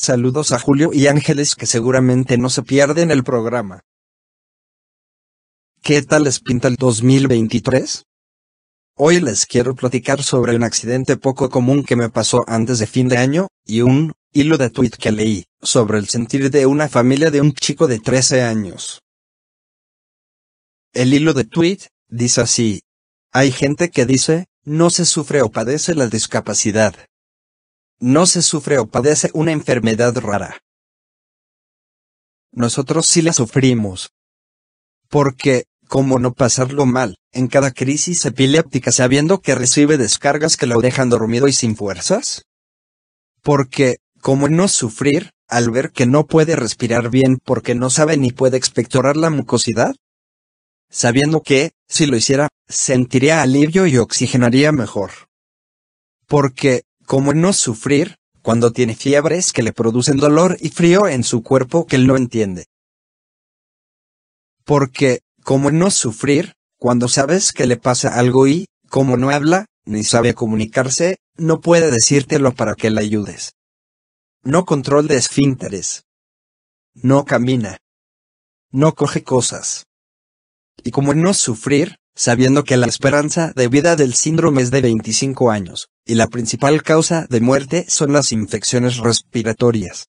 Saludos a Julio y Ángeles que seguramente no se pierden el programa. ¿Qué tal les pinta el 2023? Hoy les quiero platicar sobre un accidente poco común que me pasó antes de fin de año, y un hilo de tweet que leí, sobre el sentir de una familia de un chico de 13 años. El hilo de tweet, dice así. Hay gente que dice, no se sufre o padece la discapacidad, no se sufre o padece una enfermedad rara. Nosotros sí la sufrimos. Porque, ¿cómo no pasarlo mal, en cada crisis epiléptica sabiendo que recibe descargas que lo dejan dormido y sin fuerzas? Porque, ¿cómo no sufrir, al ver que no puede respirar bien porque no sabe ni puede expectorar la mucosidad? Sabiendo que, si lo hiciera, sentiría alivio y oxigenaría mejor. Porque, ¿Cómo no sufrir cuando tiene fiebres que le producen dolor y frío en su cuerpo que él no entiende? Porque, ¿cómo no sufrir cuando sabes que le pasa algo y, como no habla, ni sabe comunicarse, no puede decírtelo para que le ayudes? No control de esfínteres. No camina. No coge cosas. Y como no sufrir, sabiendo que la esperanza de vida del síndrome es de 25 años, y la principal causa de muerte son las infecciones respiratorias.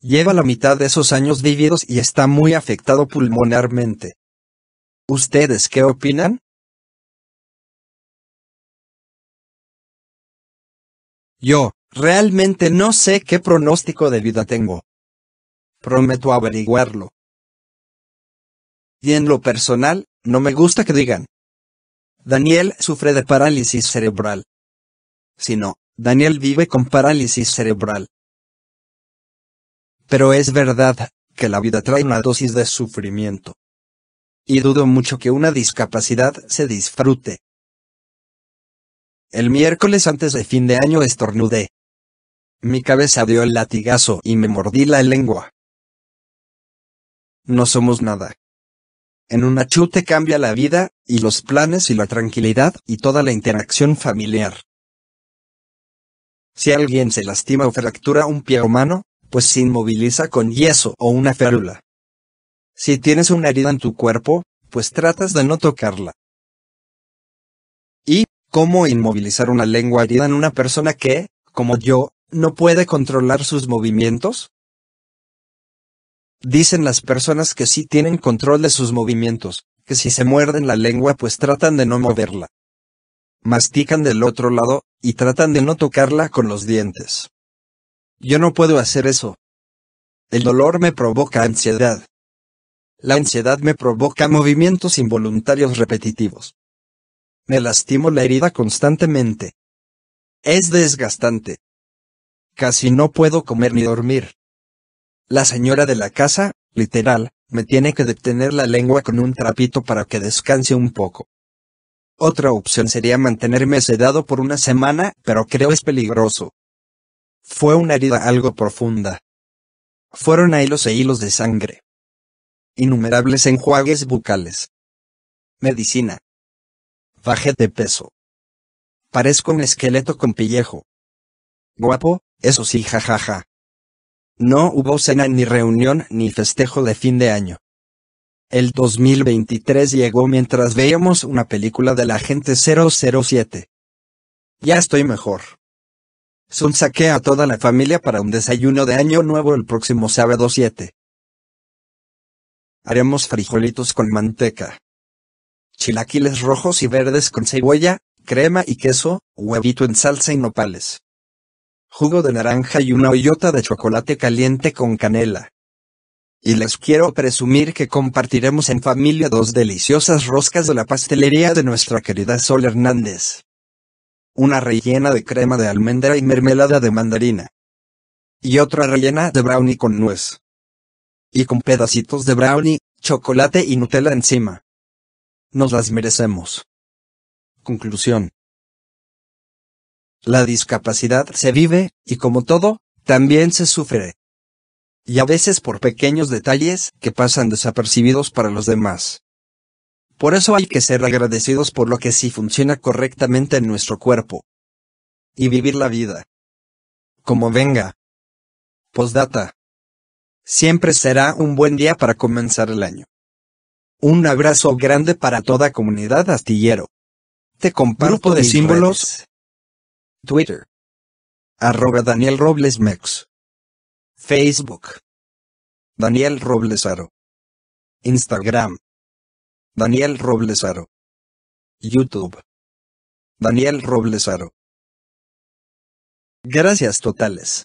Lleva la mitad de esos años vividos y está muy afectado pulmonarmente. ¿Ustedes qué opinan? Yo, realmente no sé qué pronóstico de vida tengo. Prometo averiguarlo. Y en lo personal, no me gusta que digan. Daniel sufre de parálisis cerebral. Sino, Daniel vive con parálisis cerebral. Pero es verdad que la vida trae una dosis de sufrimiento. Y dudo mucho que una discapacidad se disfrute. El miércoles antes de fin de año estornudé. Mi cabeza dio el latigazo y me mordí la lengua. No somos nada. En un chute cambia la vida, y los planes y la tranquilidad, y toda la interacción familiar. Si alguien se lastima o fractura un pie o mano, pues se inmoviliza con yeso o una férula. Si tienes una herida en tu cuerpo, pues tratas de no tocarla. ¿Y cómo inmovilizar una lengua herida en una persona que, como yo, no puede controlar sus movimientos? Dicen las personas que sí tienen control de sus movimientos, que si se muerden la lengua pues tratan de no moverla. Mastican del otro lado, y tratan de no tocarla con los dientes. Yo no puedo hacer eso. El dolor me provoca ansiedad. La ansiedad me provoca movimientos involuntarios repetitivos. Me lastimo la herida constantemente. Es desgastante. Casi no puedo comer ni dormir. La señora de la casa, literal, me tiene que detener la lengua con un trapito para que descanse un poco. Otra opción sería mantenerme sedado por una semana, pero creo es peligroso. Fue una herida algo profunda. Fueron hilos e hilos de sangre. Innumerables enjuagues bucales. Medicina. Bajé de peso. Parezco un esqueleto con pellejo. Guapo, eso sí, jajaja. No hubo cena ni reunión ni festejo de fin de año. El 2023 llegó mientras veíamos una película de la gente 007. Ya estoy mejor. Son saqué a toda la familia para un desayuno de año nuevo el próximo sábado 7. Haremos frijolitos con manteca. Chilaquiles rojos y verdes con cebolla, crema y queso, huevito en salsa y nopales. Jugo de naranja y una hoyota de chocolate caliente con canela. Y les quiero presumir que compartiremos en familia dos deliciosas roscas de la pastelería de nuestra querida Sol Hernández. Una rellena de crema de almendra y mermelada de mandarina. Y otra rellena de brownie con nuez. Y con pedacitos de brownie, chocolate y Nutella encima. Nos las merecemos. Conclusión. La discapacidad se vive, y como todo, también se sufre. Y a veces por pequeños detalles que pasan desapercibidos para los demás. Por eso hay que ser agradecidos por lo que sí funciona correctamente en nuestro cuerpo. Y vivir la vida. Como venga. Postdata. Siempre será un buen día para comenzar el año. Un abrazo grande para toda comunidad astillero. Te comparto Grupo de mis símbolos. redes. Twitter. Arroba Daniel Robles Mex. Facebook. Daniel Robles Aro. Instagram. Daniel Robles Aro. YouTube. Daniel Robles Aro. Gracias totales.